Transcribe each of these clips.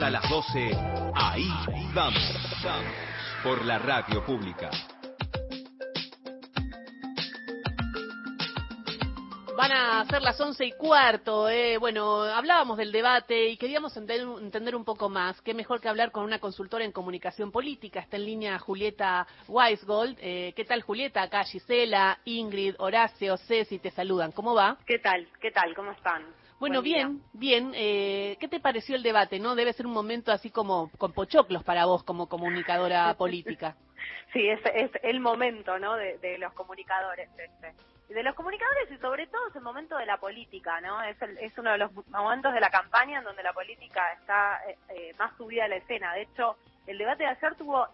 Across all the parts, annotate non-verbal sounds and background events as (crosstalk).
A las 12, ahí vamos, por la radio pública. Van a ser las once y cuarto. Eh. Bueno, hablábamos del debate y queríamos entender, entender, un poco más. Qué mejor que hablar con una consultora en comunicación política. Está en línea Julieta Weisgold. Eh, ¿Qué tal, Julieta? Acá Gisela, Ingrid, Horacio, Ceci te saludan. ¿Cómo va? ¿Qué tal? ¿Qué tal? ¿Cómo están? Bueno, bien, bien. Eh, ¿Qué te pareció el debate? ¿No? Debe ser un momento así como con pochoclos para vos como comunicadora (laughs) política. sí, es, es el momento, ¿no? De, de los comunicadores este. De los comunicadores y sobre todo es el momento de la política, ¿no? Es, el, es uno de los momentos de la campaña en donde la política está eh, eh más subida a la escena. De hecho, el debate de ayer tuvo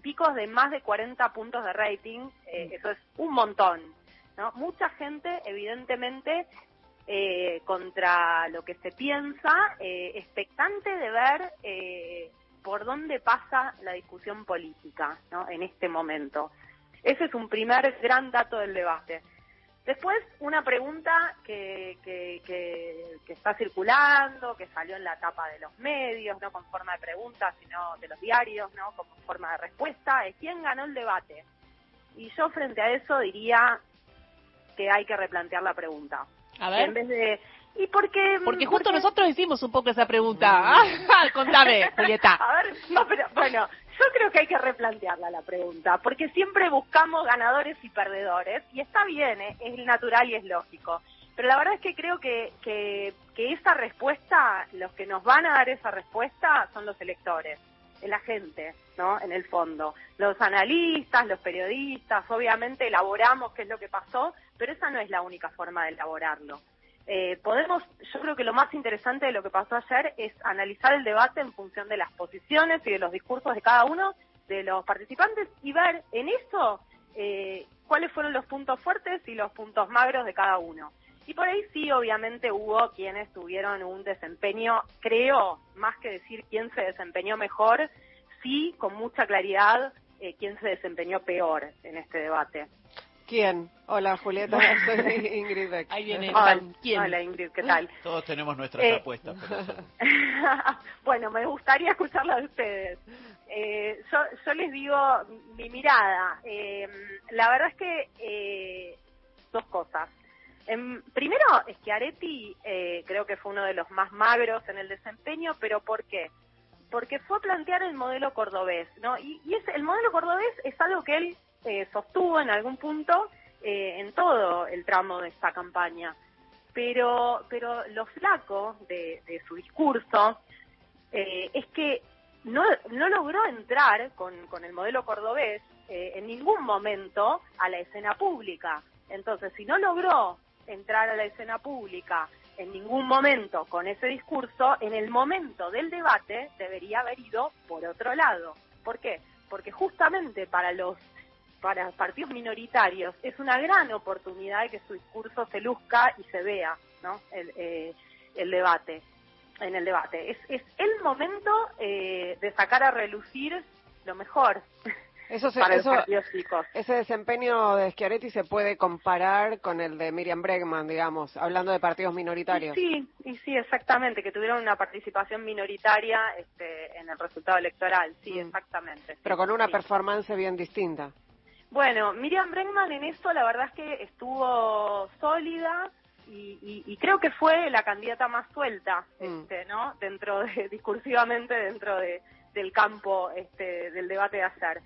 picos de más de 40 puntos de rating. Eh, eso es un montón, ¿no? Mucha gente, evidentemente, eh, contra lo que se piensa, eh, expectante de ver eh, por dónde pasa la discusión política ¿no? en este momento. Ese es un primer gran dato del debate. Después, una pregunta que, que, que, está circulando, que salió en la tapa de los medios, no con forma de pregunta, sino de los diarios, no como forma de respuesta, es quién ganó el debate. Y yo frente a eso diría que hay que replantear la pregunta. A ver. En vez de, ¿Y por qué? Porque justo nosotros hicimos un poco esa pregunta. (laughs) Ah, contame, (laughs) Julieta. A ver, no, pero bueno, yo creo que hay que replantearla la pregunta, porque siempre buscamos ganadores y perdedores, y está bien, ¿eh? es natural y es lógico. Pero la verdad es que creo que, que, que esa respuesta, los que nos van a dar esa respuesta son los electores, la gente, ¿no? En el fondo. Los analistas, los periodistas, obviamente elaboramos qué es lo que pasó, pero esa no es la única forma de elaborarlo. Eh, podemos, yo creo que lo más interesante de lo que pasó ayer es analizar el debate en función de las posiciones y de los discursos de cada uno de los participantes y ver en eso eh, cuáles fueron los puntos fuertes y los puntos magros de cada uno. Y por ahí sí, obviamente, hubo quienes tuvieron un desempeño, creo, más que decir quién se desempeñó mejor, sí, con mucha claridad, eh, quién se desempeñó peor en este debate. ¿Quién? Hola Julieta, soy Ingrid Beck. Ahí viene. Hola, ¿Quién? Hola Ingrid, ¿qué tal? (laughs) Todos tenemos nuestras eh, apuestas. (laughs) bueno, me gustaría escucharla de ustedes. Eh, yo, yo les digo mi mirada. Eh, la verdad es que eh, dos cosas. Em, primero, Areti eh, creo que fue uno de los más magros en el desempeño, pero ¿por qué? Porque fue a plantear el modelo cordobés, ¿no? Y, y el modelo cordobés es algo que él eh, sostuvo en algún punto eh, en todo el tramo de esta campaña. Pero, pero lo flaco de, su discurso eh, es que no, no logró entrar con, con el modelo cordobés en ningún momento a la escena pública. Entonces, si no logró entrar a la escena pública en ningún momento con ese discurso, en el momento del debate debería haber ido por otro lado. ¿Por qué? Porque justamente para los para partidos minoritarios es una gran oportunidad de que su discurso se luzca y se vea, ¿no? El, eh, el debate, en el debate. Es, es el momento eh, de sacar a relucir lo mejor. (laughs) Eso se, para eso, Ese desempeño de Schiaretti se puede comparar con el de Miriam Bregman, digamos, hablando de partidos minoritarios. sí, y sí, exactamente, que tuvieron una participación minoritaria este, en el resultado electoral, sí, mm. exactamente. Pero con una performance bien distinta. Bueno, Miriam Bregman en esto la verdad es que estuvo sólida y, creo que fue la candidata más suelta, mm. este, ¿no? Dentro de, (laughs) discursivamente dentro de, del campo este, del debate de ayer.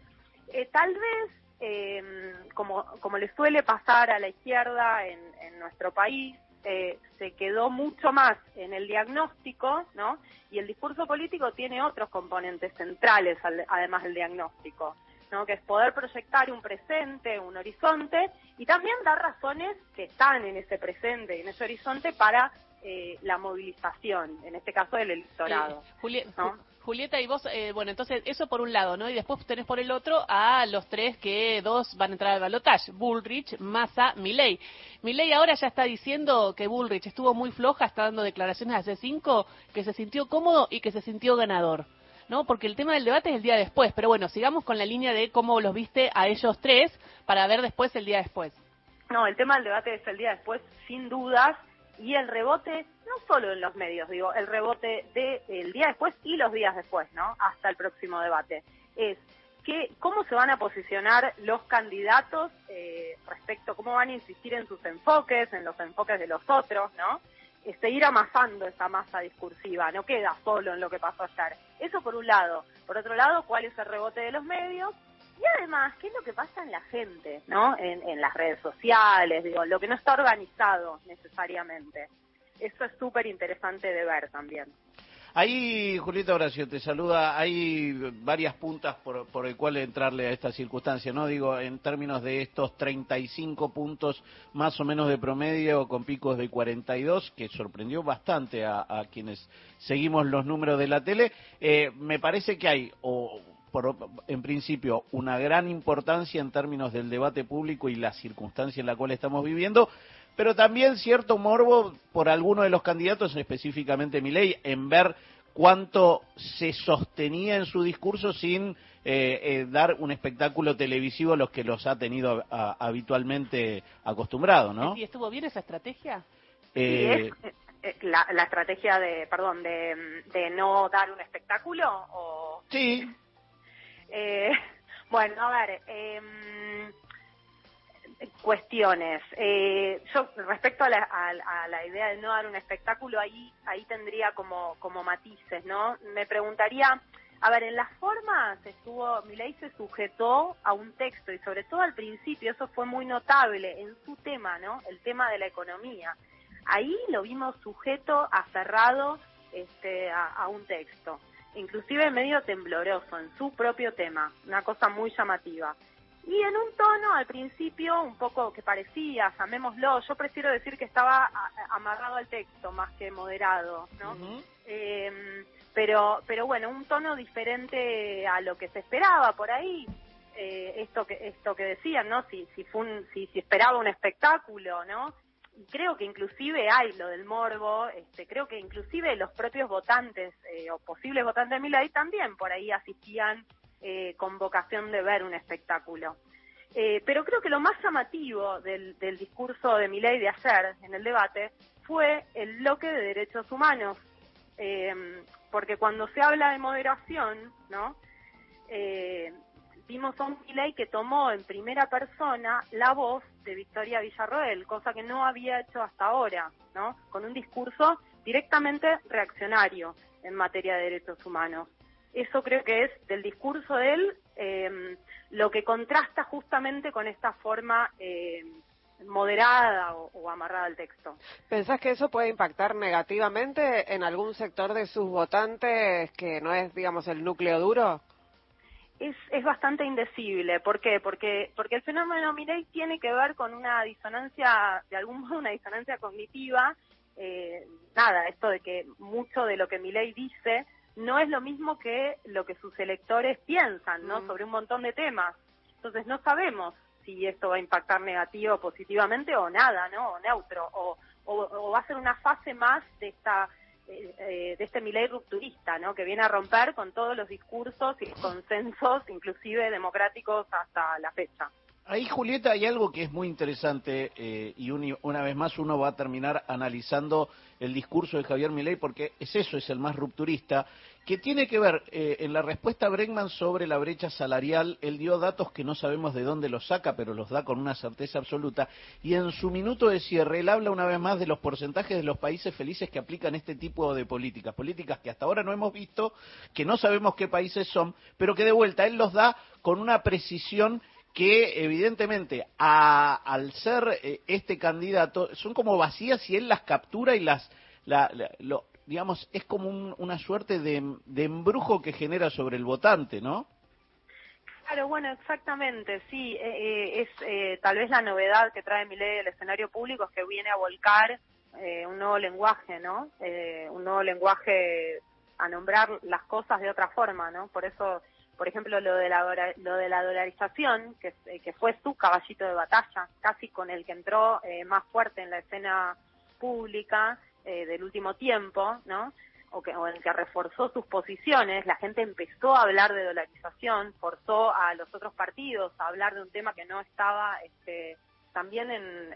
Eh, tal vez, eh, como, como le suele pasar a la izquierda en, en nuestro país, eh, se quedó mucho más en el diagnóstico, ¿no? Y el discurso político tiene otros componentes centrales, además del diagnóstico que es poder proyectar un presente, un horizonte, y también dar razones que están en ese presente en ese horizonte para eh, la movilización, en este caso del electorado. Julieta, y vos, eh, bueno, entonces eso por un lado, ¿no? Y después tenés por el otro a los tres que dos van a entrar al balotaje, Bullrich, Massa, Milley. Milley ahora ya está diciendo que Bullrich estuvo muy floja, está dando declaraciones hace cinco, que se sintió cómodo y que se sintió ganador. ¿no? Porque el tema del debate es el día después, pero bueno, sigamos con la línea de cómo los viste a ellos tres para ver después el día después. No, el tema del debate es el día después, sin dudas, y el rebote, no solo en los medios, digo, el rebote del día después y los días después, ¿no? Hasta el próximo debate. Es que, cómo se van a posicionar los candidatos eh, respecto, cómo van a insistir en sus enfoques, en los enfoques de los otros, ¿no? seguir amasando esa masa discursiva, no queda solo en lo que pasó ayer. Eso por un lado. Por otro lado, cuál es el rebote de los medios y además, ¿qué es lo que pasa en la gente, ¿no? En, las redes sociales, digo, lo que no está organizado necesariamente. Eso es súper interesante de ver también. Ahí, Julieta Horacio, te saluda. Hay varias puntas por, por el cual entrarle a esta circunstancia, ¿no? Digo, en términos de estos 35 puntos más o menos de promedio con picos de 42, que sorprendió bastante a, quienes seguimos los números de la tele. Eh, me parece que hay, o en principio, una gran importancia en términos del debate público y la circunstancia en la cual estamos viviendo, pero también cierto morbo por alguno de los candidatos, específicamente Milei, en ver cuánto se sostenía en su discurso sin eh, eh, dar un espectáculo televisivo a los que los ha tenido habitualmente acostumbrados, ¿no? ¿Y estuvo bien esa estrategia? Eh, la, la, estrategia de, perdón, de, de no dar un espectáculo o... Sí, eh, (laughs) bueno, a ver, eh, cuestiones. Eh, yo respecto a la, a, la, idea de no dar un espectáculo, ahí ahí tendría como como matices, ¿no? Me preguntaría, a ver, en las formas estuvo, Milei se sujetó a un texto y sobre todo al principio, eso fue muy notable en su tema, ¿no? El tema de la economía. Ahí lo vimos sujeto, aferrado este, a un texto inclusive medio tembloroso en su propio tema, una cosa muy llamativa. Y en un tono al principio un poco que parecía, llamémoslo, yo prefiero decir que estaba amarrado al texto más que moderado, ¿no? Em, pero, pero bueno, un tono diferente a lo que se esperaba por ahí. Eh, esto que esto que decían, ¿no? Si si fue si, si esperaba un espectáculo, ¿no? Creo que inclusive hay lo del morbo, este, creo que inclusive los propios votantes eh, o posibles votantes de Milei también por ahí asistían eh, con vocación de ver un espectáculo. Eh, pero creo que lo más llamativo del, discurso de Milei de ayer en el debate fue el bloque de derechos humanos, porque cuando se habla de moderación, ¿no? Vimos a un Milei que tomó en primera persona la voz de Victoria Villarroel, cosa que no había hecho hasta ahora, ¿no? Con un discurso directamente reaccionario en materia de derechos humanos. Eso creo que es del discurso de él em, lo que contrasta justamente con esta forma eh, moderada o, o, amarrada al texto. ¿Pensás que eso puede impactar negativamente en algún sector de sus votantes que no es, digamos, el núcleo duro? Es, es bastante indecible. ¿Por qué? Porque, porque el fenómeno Mireille tiene que ver con una disonancia, de algún modo una disonancia cognitiva. Eh, nada, esto de que mucho de lo que Milei dice no es lo mismo que lo que sus electores piensan, ¿no? Mm. Sobre un montón de temas. Entonces no sabemos si esto va a impactar negativo o positivamente o nada, ¿no? O neutro, o, o va a ser una fase más de esta de este Milei rupturista, ¿no? Que viene a romper con todos los discursos y consensos, inclusive democráticos hasta la fecha. Ahí, Julieta, hay algo que es muy interesante eh, y una vez más uno va a terminar analizando el discurso de Javier Milei porque es eso, es el más rupturista, que tiene que ver eh, en la respuesta a Bregman sobre la brecha salarial, él dio datos que no sabemos de dónde los saca, pero los da con una certeza absoluta, y en su minuto de cierre él habla una vez más de los porcentajes de los países felices que aplican este tipo de políticas, políticas que hasta ahora no hemos visto, que no sabemos qué países son, pero que de vuelta él los da con una precisión que evidentemente al ser eh, este candidato son como vacías y él las captura y las digamos es como una suerte de, embrujo que genera sobre el votante, ¿no? Claro, bueno, exactamente, sí, eh, eh, es tal vez la novedad que trae mi ley del escenario público es que viene a volcar un nuevo lenguaje, ¿no? un nuevo lenguaje a nombrar las cosas de otra forma, ¿no? Por eso por ejemplo, lo de la, lo de la dolarización, que, que fue su caballito de batalla, casi con el que entró eh, más fuerte en la escena pública eh, del último tiempo, ¿no? O, que, o en que reforzó sus posiciones, la gente empezó a hablar de dolarización, forzó a los otros partidos a hablar de un tema que no estaba este, también en,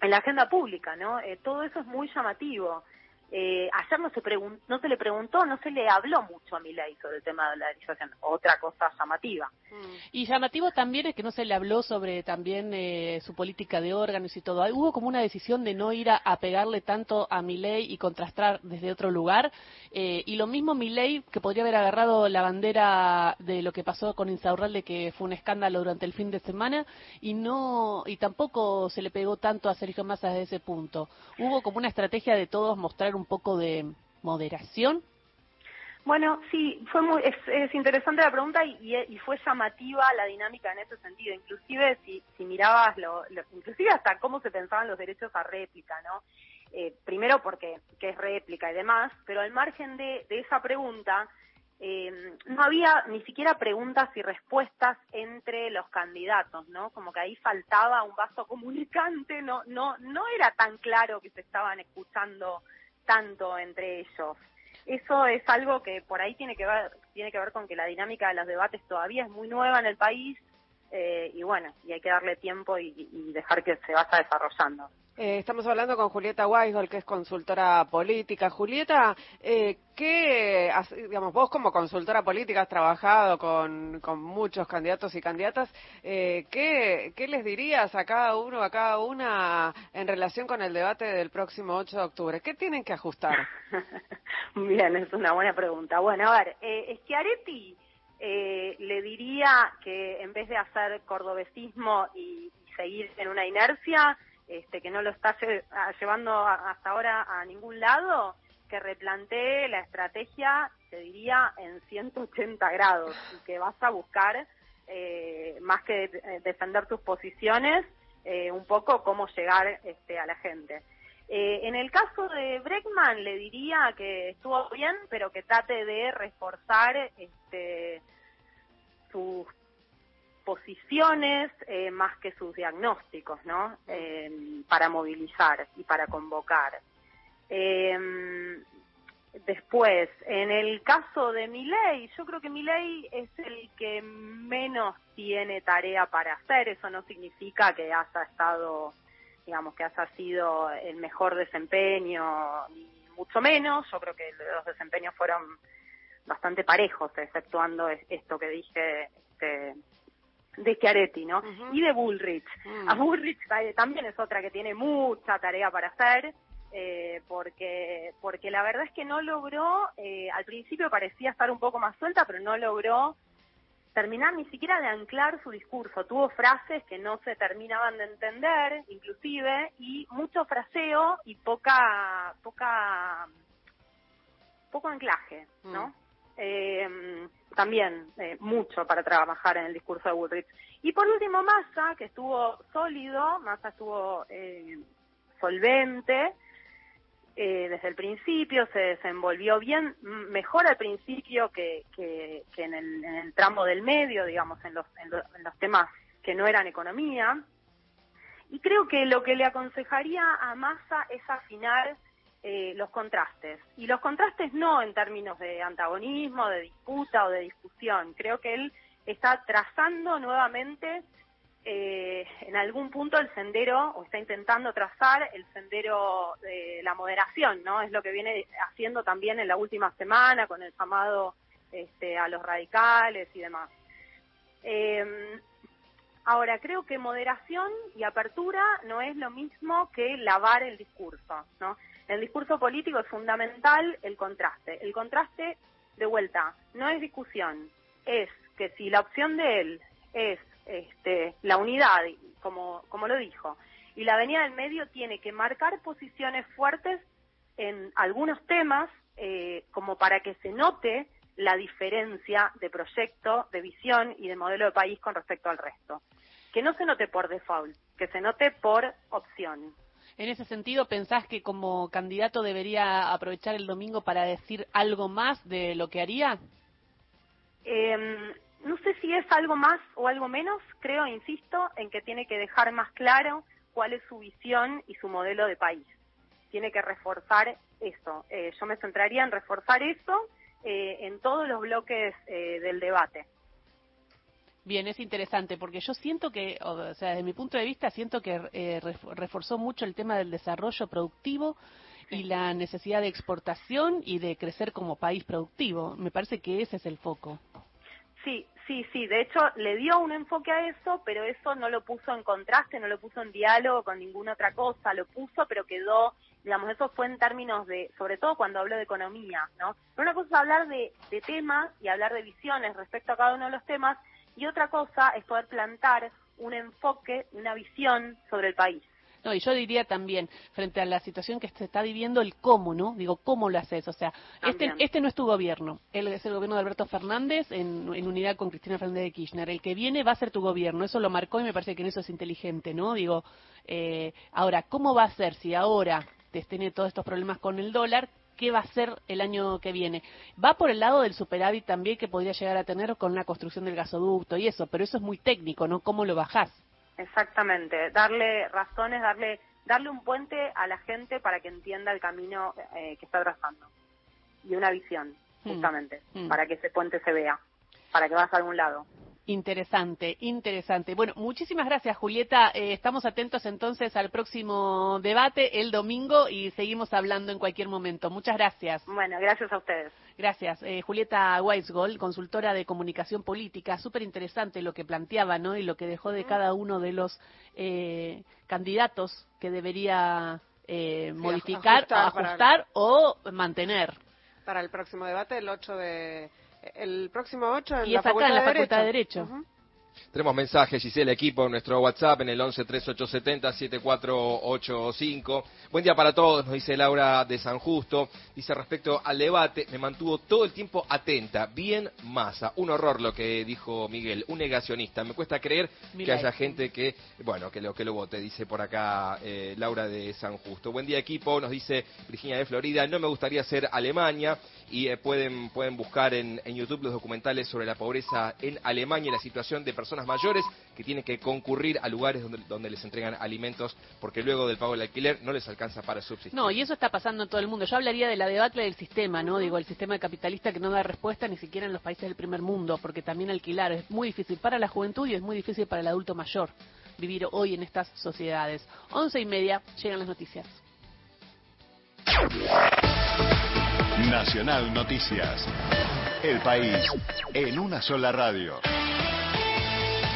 en la agenda pública, ¿no? todo eso es muy llamativo. Eh, ayer no se, no se le preguntó, no se le habló mucho a Milei sobre el tema de la dolarización, otra cosa llamativa. Mm. Y llamativo también es que no se le habló sobre también eh, su política de órganos y todo. Hubo como una decisión de no ir a, pegarle tanto a Milei y contrastar desde otro lugar. Eh, y lo mismo Milei, que podría haber agarrado la bandera de lo que pasó con Insaurralde, que fue un escándalo durante el fin de semana, y no y tampoco se le pegó tanto a Sergio Massa desde ese punto. Hubo como una estrategia de todos mostrar un poco de moderación? Bueno, sí, fue muy, es, interesante la pregunta y, fue llamativa la dinámica en ese sentido. Inclusive si, si mirabas, lo, inclusive hasta cómo se pensaban los derechos a réplica, ¿no? Eh, primero porque que es réplica y demás, pero al margen de, esa pregunta, eh, no había ni siquiera preguntas y respuestas entre los candidatos, ¿no? Como que ahí faltaba un vaso comunicante, no, no, no era tan claro que se estaban escuchando tanto entre ellos. Eso es algo que por ahí tiene que ver, tiene que ver con que la dinámica de los debates todavía es muy nueva en el país eh, y bueno, y hay que darle tiempo y, y dejar que se vaya desarrollando. Eh, estamos hablando con Julieta Weisgol, que es consultora política. Julieta, eh, ¿qué, digamos, vos como consultora política has trabajado con, muchos candidatos y candidatas, eh, ¿qué, ¿qué, les dirías a cada uno, a cada una en relación con el debate del próximo 8 de octubre? ¿Qué tienen que ajustar? (laughs) Bien, es una buena pregunta. Bueno, a ver, eh, Schiaretti eh, le diría que en vez de hacer cordobesismo y seguir en una inercia, este, que no lo está llevando hasta ahora a ningún lado, que replantee la estrategia, te diría, en 180 grados y que vas a buscar, eh, más que defender tus posiciones, eh, un poco cómo llegar este, a la gente. Eh, en el caso de Breckman le diría que estuvo bien, pero que trate de reforzar este, sus posiciones eh, más que sus diagnósticos, ¿no? Eh, para movilizar y para convocar. Eh, después, en el caso de Milei, yo creo que Milei es el que menos tiene tarea para hacer. Eso no significa que haya estado, digamos, que haya sido el mejor desempeño, ni mucho menos. Yo creo que los desempeños fueron bastante parejos, exceptuando esto que dije este, de Chiaretti, ¿no? Y de Bullrich. A mm. Bullrich también es otra que tiene mucha tarea para hacer, eh, porque, porque la verdad es que no logró, eh, al principio parecía estar un poco más suelta, pero no logró terminar ni siquiera de anclar su discurso. Tuvo frases que no se terminaban de entender, inclusive, y mucho fraseo y poca, poca, poco anclaje, ¿no? Mm. Eh, también eh, mucho para trabajar en el discurso de Woodridge. Y por último, Massa, que estuvo sólido, Massa estuvo eh, solvente eh, desde el principio, se desenvolvió bien, mejor al principio que, que, en, el, tramo del medio, digamos, en los, en los temas que no eran economía. Y creo que lo que le aconsejaría a Massa es afinar eh, los contrastes. Y los contrastes no en términos de antagonismo, de disputa o de discusión. Creo que él está trazando nuevamente eh, en algún punto el sendero, o está intentando trazar el sendero de la moderación, ¿no? Es lo que viene haciendo también en la última semana con el llamado este, a los radicales y demás. Eh, ahora, creo que moderación y apertura no es lo mismo que lavar el discurso, ¿no? El discurso político es fundamental el contraste. El contraste, de vuelta, no es discusión, es que si la opción de él es este, la unidad, como, como lo dijo, y la avenida del medio tiene que marcar posiciones fuertes en algunos temas, eh, como para que se note la diferencia de proyecto, de visión y de modelo de país con respecto al resto. Que no se note por default, que se note por opción. En ese sentido, ¿pensás que como candidato debería aprovechar el domingo para decir algo más de lo que haría? Em, no sé si es algo más o algo menos, creo, insisto, en que tiene que dejar más claro cuál es su visión y su modelo de país. Tiene que reforzar eso. Eh, yo me centraría en reforzar eso eh, en todos los bloques eh, del debate. Bien, es interesante porque yo siento que, o sea, desde mi punto de vista, siento que eh, reforzó mucho el tema del desarrollo productivo y la necesidad de exportación y de crecer como país productivo. Me parece que ese es el foco. Sí, sí, sí. De hecho, le dio un enfoque a eso, pero eso no lo puso en contraste, no lo puso en diálogo con ninguna otra cosa. Lo puso, pero quedó, digamos, eso fue en términos de, sobre todo cuando habló de economía, ¿no? Pero una cosa es hablar de, de temas y hablar de visiones respecto a cada uno de los temas, y otra cosa es poder plantar un enfoque, una visión sobre el país. No, y yo diría también, frente a la situación que se está viviendo, el cómo, ¿no? Digo, ¿cómo lo haces? O sea, este, este no es tu gobierno, él es el gobierno de Alberto Fernández en, unidad con Cristina Fernández de Kirchner. El que viene va a ser tu gobierno, eso lo marcó y me parece que en eso es inteligente, ¿no? Digo, eh, ahora, ¿cómo va a ser si ahora te tiene todos estos problemas con el dólar? Qué va a ser el año que viene. Va por el lado del superávit también que podría llegar a tener con la construcción del gasoducto y eso, pero eso es muy técnico, ¿no? ¿Cómo lo bajás? Exactamente, darle razones, darle darle un puente a la gente para que entienda el camino eh, que está trazando y una visión, hmm. justamente, hmm. para que ese puente se vea, para que vas a algún lado. Interesante, interesante. Bueno, muchísimas gracias, Julieta. Eh, estamos atentos entonces al próximo debate el domingo y seguimos hablando en cualquier momento. Muchas gracias. Bueno, gracias a ustedes. Gracias. Eh, Julieta Weisgold, consultora de comunicación política. Súper interesante lo que planteaba, ¿no? Y lo que dejó de cada uno de los eh, candidatos que debería modificar, ajustar, o mantener. Para el próximo debate, el 8 de el próximo 8 en, la, facultad en la Facultad de Derecho. Tenemos mensajes, Gisela, equipo, en nuestro WhatsApp en el 11 3870 7485. Buen día para todos, nos dice Laura de San Justo. Dice respecto al debate, me mantuvo todo el tiempo atenta, bien masa. Un horror lo que dijo Miguel, un negacionista. Me cuesta creer que haya gente que, bueno, que lo, que lo vote, dice por acá eh, Laura de San Justo. Buen día, equipo, nos dice Virginia de Florida. No me gustaría ser Alemania y eh, pueden, pueden buscar en, en YouTube los documentales sobre la pobreza en Alemania y la situación de personas mayores que tienen que concurrir a lugares donde, donde les entregan alimentos porque luego del pago del alquiler no les alcanza para subsistir. No, y eso está pasando en todo el mundo. Yo hablaría de la debacle del sistema, ¿no? Digo, el sistema capitalista que no da respuesta ni siquiera en los países del primer mundo, porque también alquilar es muy difícil para la juventud y es muy difícil para el adulto mayor vivir hoy en estas sociedades. Once y media llegan las noticias. Nacional Noticias. El país en una sola radio.